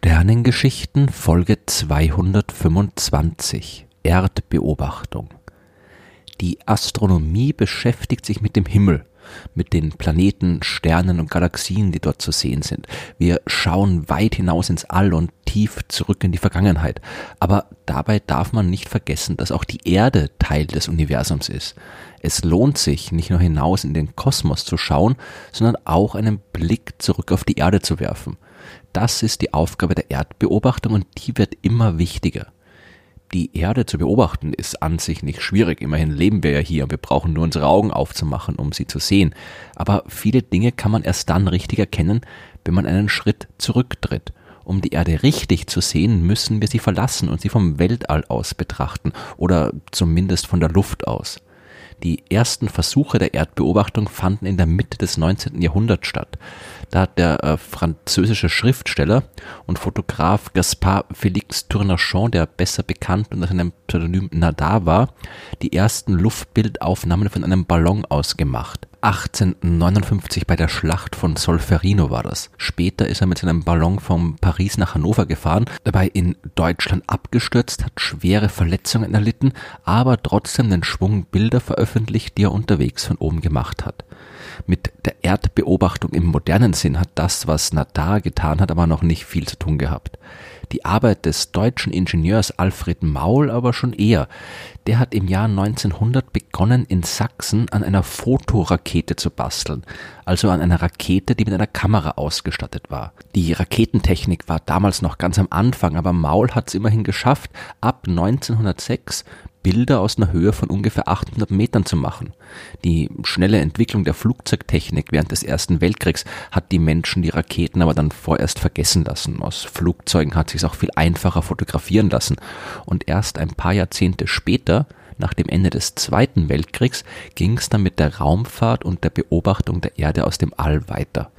Sternengeschichten Folge 225 Erdbeobachtung Die Astronomie beschäftigt sich mit dem Himmel, mit den Planeten, Sternen und Galaxien, die dort zu sehen sind. Wir schauen weit hinaus ins All und tief zurück in die Vergangenheit. Aber dabei darf man nicht vergessen, dass auch die Erde Teil des Universums ist. Es lohnt sich, nicht nur hinaus in den Kosmos zu schauen, sondern auch einen Blick zurück auf die Erde zu werfen. Das ist die Aufgabe der Erdbeobachtung und die wird immer wichtiger. Die Erde zu beobachten ist an sich nicht schwierig. Immerhin leben wir ja hier und wir brauchen nur unsere Augen aufzumachen, um sie zu sehen. Aber viele Dinge kann man erst dann richtig erkennen, wenn man einen Schritt zurücktritt. Um die Erde richtig zu sehen, müssen wir sie verlassen und sie vom Weltall aus betrachten oder zumindest von der Luft aus. Die ersten Versuche der Erdbeobachtung fanden in der Mitte des 19. Jahrhunderts statt. Da hat der äh, französische Schriftsteller und Fotograf Gaspard Félix Tournachon, der besser bekannt unter seinem Pseudonym Nadar war, die ersten Luftbildaufnahmen von einem Ballon aus gemacht. 1859 bei der Schlacht von Solferino war das. Später ist er mit seinem Ballon von Paris nach Hannover gefahren, dabei in Deutschland abgestürzt, hat schwere Verletzungen erlitten, aber trotzdem den Schwung Bilder veröffentlicht, die er unterwegs von oben gemacht hat. Mit der Erdbeobachtung im modernen Sinn hat das, was Nadar getan hat, aber noch nicht viel zu tun gehabt. Die Arbeit des deutschen Ingenieurs Alfred Maul aber schon eher. Der hat im Jahr 1900 begonnen, in Sachsen an einer Fotorakete zu basteln, also an einer Rakete, die mit einer Kamera ausgestattet war. Die Raketentechnik war damals noch ganz am Anfang, aber Maul hat es immerhin geschafft, ab 1906 Bilder aus einer Höhe von ungefähr 800 Metern zu machen. Die schnelle Entwicklung der Flugzeugtechnik während des Ersten Weltkriegs hat die Menschen die Raketen aber dann vorerst vergessen lassen. Aus Flugzeugen hat sich auch viel einfacher fotografieren lassen. Und erst ein paar Jahrzehnte später nach dem Ende des Zweiten Weltkriegs ging es dann mit der Raumfahrt und der Beobachtung der Erde aus dem All weiter.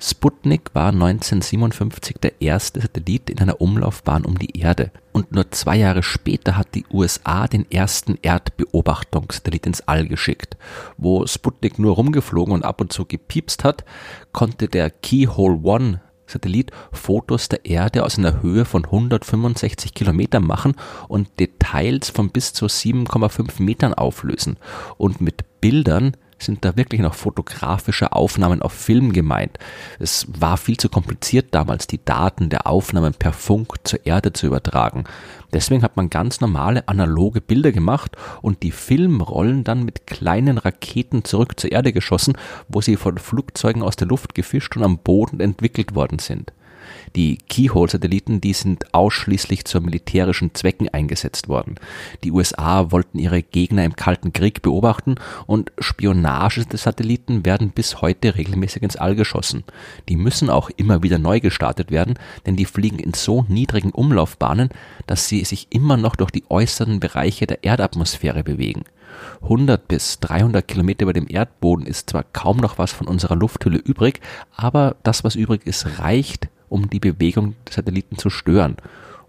Sputnik war 1957 der erste Satellit in einer Umlaufbahn um die Erde. Und nur zwei Jahre später hat die USA den ersten Erdbeobachtungssatellit ins All geschickt. Wo Sputnik nur rumgeflogen und ab und zu gepiepst hat, konnte der Keyhole One Satellit Fotos der Erde aus einer Höhe von 165 Kilometern machen und Details von bis zu 7,5 Metern auflösen. Und mit Bildern sind da wirklich noch fotografische Aufnahmen auf Film gemeint. Es war viel zu kompliziert damals, die Daten der Aufnahmen per Funk zur Erde zu übertragen. Deswegen hat man ganz normale analoge Bilder gemacht und die Filmrollen dann mit kleinen Raketen zurück zur Erde geschossen, wo sie von Flugzeugen aus der Luft gefischt und am Boden entwickelt worden sind. Die Keyhole-Satelliten, die sind ausschließlich zu militärischen Zwecken eingesetzt worden. Die USA wollten ihre Gegner im Kalten Krieg beobachten und Spionage-Satelliten werden bis heute regelmäßig ins All geschossen. Die müssen auch immer wieder neu gestartet werden, denn die fliegen in so niedrigen Umlaufbahnen, dass sie sich immer noch durch die äußeren Bereiche der Erdatmosphäre bewegen. 100 bis 300 Kilometer über dem Erdboden ist zwar kaum noch was von unserer Lufthülle übrig, aber das, was übrig ist, reicht, um die Bewegung des Satelliten zu stören.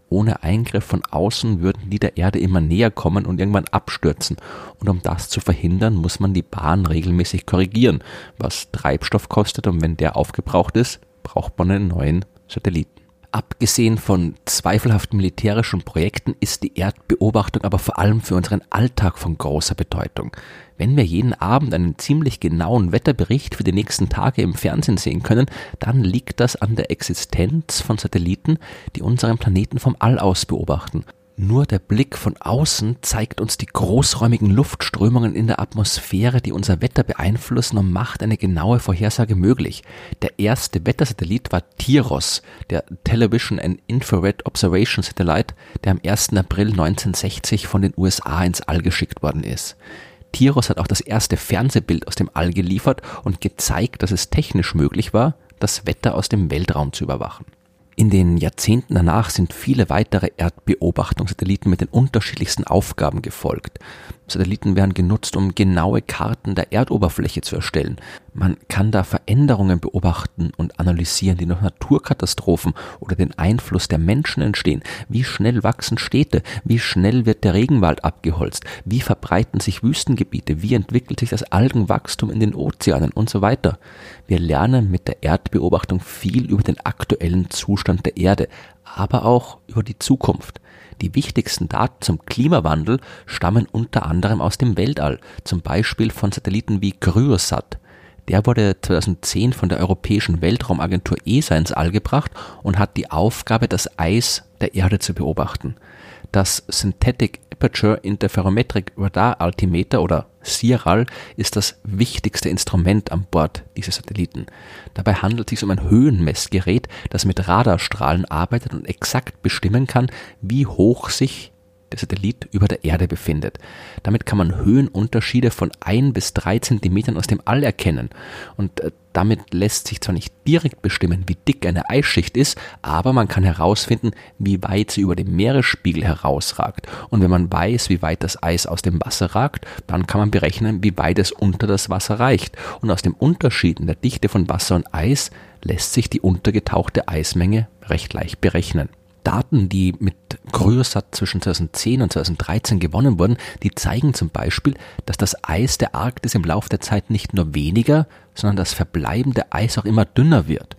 Ohne Eingriff von außen würden die der Erde immer näher kommen und irgendwann abstürzen. Und um das zu verhindern, muss man die Bahn regelmäßig korrigieren, was Treibstoff kostet und wenn der aufgebraucht ist, braucht man einen neuen Satelliten. Abgesehen von zweifelhaften militärischen Projekten ist die Erdbeobachtung aber vor allem für unseren Alltag von großer Bedeutung. Wenn wir jeden Abend einen ziemlich genauen Wetterbericht für die nächsten Tage im Fernsehen sehen können, dann liegt das an der Existenz von Satelliten, die unseren Planeten vom All aus beobachten. Nur der Blick von außen zeigt uns die großräumigen Luftströmungen in der Atmosphäre, die unser Wetter beeinflussen und macht eine genaue Vorhersage möglich. Der erste Wettersatellit war TIROS, der Television and Infrared Observation Satellite, der am 1. April 1960 von den USA ins All geschickt worden ist. TIROS hat auch das erste Fernsehbild aus dem All geliefert und gezeigt, dass es technisch möglich war, das Wetter aus dem Weltraum zu überwachen. In den Jahrzehnten danach sind viele weitere Erdbeobachtungssatelliten mit den unterschiedlichsten Aufgaben gefolgt. Satelliten werden genutzt, um genaue Karten der Erdoberfläche zu erstellen. Man kann da Veränderungen beobachten und analysieren, die durch Naturkatastrophen oder den Einfluss der Menschen entstehen. Wie schnell wachsen Städte? Wie schnell wird der Regenwald abgeholzt? Wie verbreiten sich Wüstengebiete? Wie entwickelt sich das Algenwachstum in den Ozeanen und so weiter? Wir lernen mit der Erdbeobachtung viel über den aktuellen Zustand der Erde, aber auch über die Zukunft. Die wichtigsten Daten zum Klimawandel stammen unter anderem aus dem Weltall, zum Beispiel von Satelliten wie Cryosat. Der wurde 2010 von der Europäischen Weltraumagentur ESA ins All gebracht und hat die Aufgabe, das Eis der Erde zu beobachten. Das Synthetic Aperture Interferometric Radar Altimeter oder SIRAL ist das wichtigste Instrument an Bord dieses Satelliten. Dabei handelt es sich um ein Höhenmessgerät, das mit Radarstrahlen arbeitet und exakt bestimmen kann, wie hoch sich der Satellit über der Erde befindet. Damit kann man Höhenunterschiede von ein bis drei Zentimetern aus dem All erkennen. Und äh, damit lässt sich zwar nicht direkt bestimmen, wie dick eine Eisschicht ist, aber man kann herausfinden, wie weit sie über dem Meeresspiegel herausragt. Und wenn man weiß, wie weit das Eis aus dem Wasser ragt, dann kann man berechnen, wie weit es unter das Wasser reicht. Und aus dem Unterschied in der Dichte von Wasser und Eis lässt sich die untergetauchte Eismenge recht leicht berechnen. Daten, die mit Cryosat zwischen 2010 und 2013 gewonnen wurden, die zeigen zum Beispiel, dass das Eis der Arktis im Laufe der Zeit nicht nur weniger, sondern das verbleibende Eis auch immer dünner wird.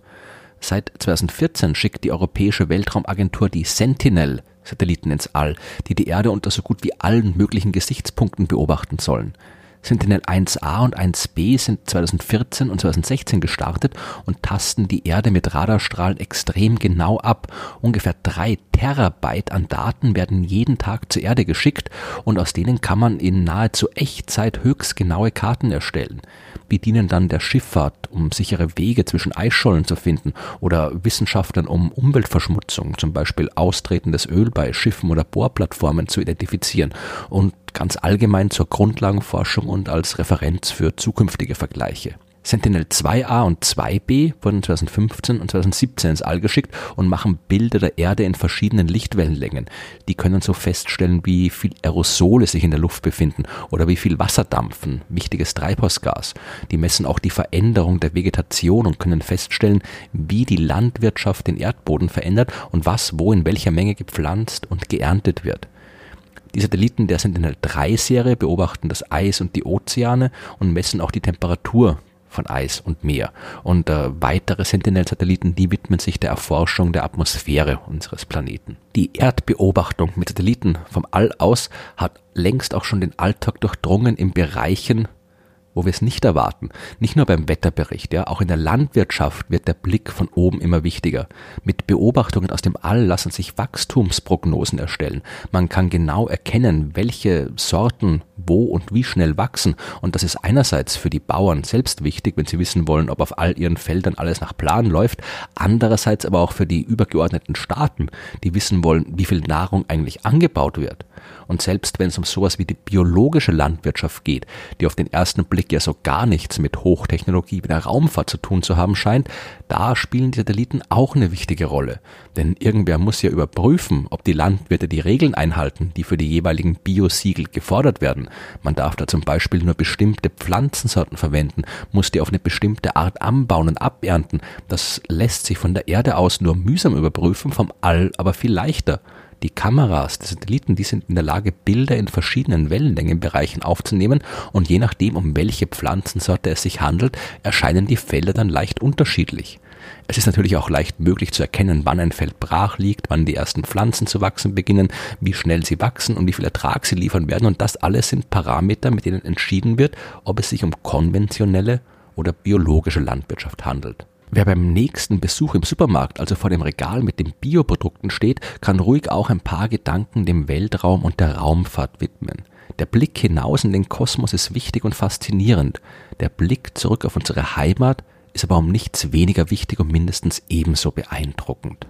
Seit 2014 schickt die Europäische Weltraumagentur die Sentinel Satelliten ins All, die die Erde unter so gut wie allen möglichen Gesichtspunkten beobachten sollen. Sentinel 1A und 1B sind 2014 und 2016 gestartet und tasten die Erde mit Radarstrahlen extrem genau ab. Ungefähr drei Terabyte an Daten werden jeden Tag zur Erde geschickt und aus denen kann man in nahezu Echtzeit höchst genaue Karten erstellen. Die dienen dann der Schifffahrt, um sichere Wege zwischen Eisschollen zu finden oder Wissenschaftlern, um Umweltverschmutzung, zum Beispiel austretendes Öl bei Schiffen oder Bohrplattformen zu identifizieren und ganz allgemein zur Grundlagenforschung und als Referenz für zukünftige Vergleiche. Sentinel 2A und 2B wurden 2015 und 2017 ins All geschickt und machen Bilder der Erde in verschiedenen Lichtwellenlängen. Die können so feststellen, wie viel Aerosole sich in der Luft befinden oder wie viel Wasserdampfen, wichtiges Treibhausgas. Die messen auch die Veränderung der Vegetation und können feststellen, wie die Landwirtschaft den Erdboden verändert und was wo in welcher Menge gepflanzt und geerntet wird. Die Satelliten der Sentinel-3-Serie beobachten das Eis und die Ozeane und messen auch die Temperatur von Eis und Meer. Und äh, weitere Sentinel-Satelliten, die widmen sich der Erforschung der Atmosphäre unseres Planeten. Die Erdbeobachtung mit Satelliten vom All aus hat längst auch schon den Alltag durchdrungen in Bereichen, wo wir es nicht erwarten. Nicht nur beim Wetterbericht, ja, auch in der Landwirtschaft wird der Blick von oben immer wichtiger. Mit Beobachtungen aus dem All lassen sich Wachstumsprognosen erstellen. Man kann genau erkennen, welche Sorten wo und wie schnell wachsen. Und das ist einerseits für die Bauern selbst wichtig, wenn sie wissen wollen, ob auf all ihren Feldern alles nach Plan läuft. Andererseits aber auch für die übergeordneten Staaten, die wissen wollen, wie viel Nahrung eigentlich angebaut wird. Und selbst wenn es um sowas wie die biologische Landwirtschaft geht, die auf den ersten Blick ja so gar nichts mit Hochtechnologie wie der Raumfahrt zu tun zu haben scheint, da spielen die Satelliten auch eine wichtige Rolle. Denn irgendwer muss ja überprüfen, ob die Landwirte die Regeln einhalten, die für die jeweiligen Biosiegel gefordert werden. Man darf da zum Beispiel nur bestimmte Pflanzensorten verwenden, muss die auf eine bestimmte Art anbauen und abernten. Das lässt sich von der Erde aus nur mühsam überprüfen, vom All aber viel leichter. Die Kameras der Satelliten, die sind in der Lage, Bilder in verschiedenen Wellenlängenbereichen aufzunehmen und je nachdem, um welche Pflanzensorte es sich handelt, erscheinen die Felder dann leicht unterschiedlich. Es ist natürlich auch leicht möglich zu erkennen, wann ein Feld brach liegt, wann die ersten Pflanzen zu wachsen beginnen, wie schnell sie wachsen und wie viel Ertrag sie liefern werden. Und das alles sind Parameter, mit denen entschieden wird, ob es sich um konventionelle oder biologische Landwirtschaft handelt. Wer beim nächsten Besuch im Supermarkt, also vor dem Regal mit den Bioprodukten steht, kann ruhig auch ein paar Gedanken dem Weltraum und der Raumfahrt widmen. Der Blick hinaus in den Kosmos ist wichtig und faszinierend. Der Blick zurück auf unsere Heimat ist aber um nichts weniger wichtig und mindestens ebenso beeindruckend.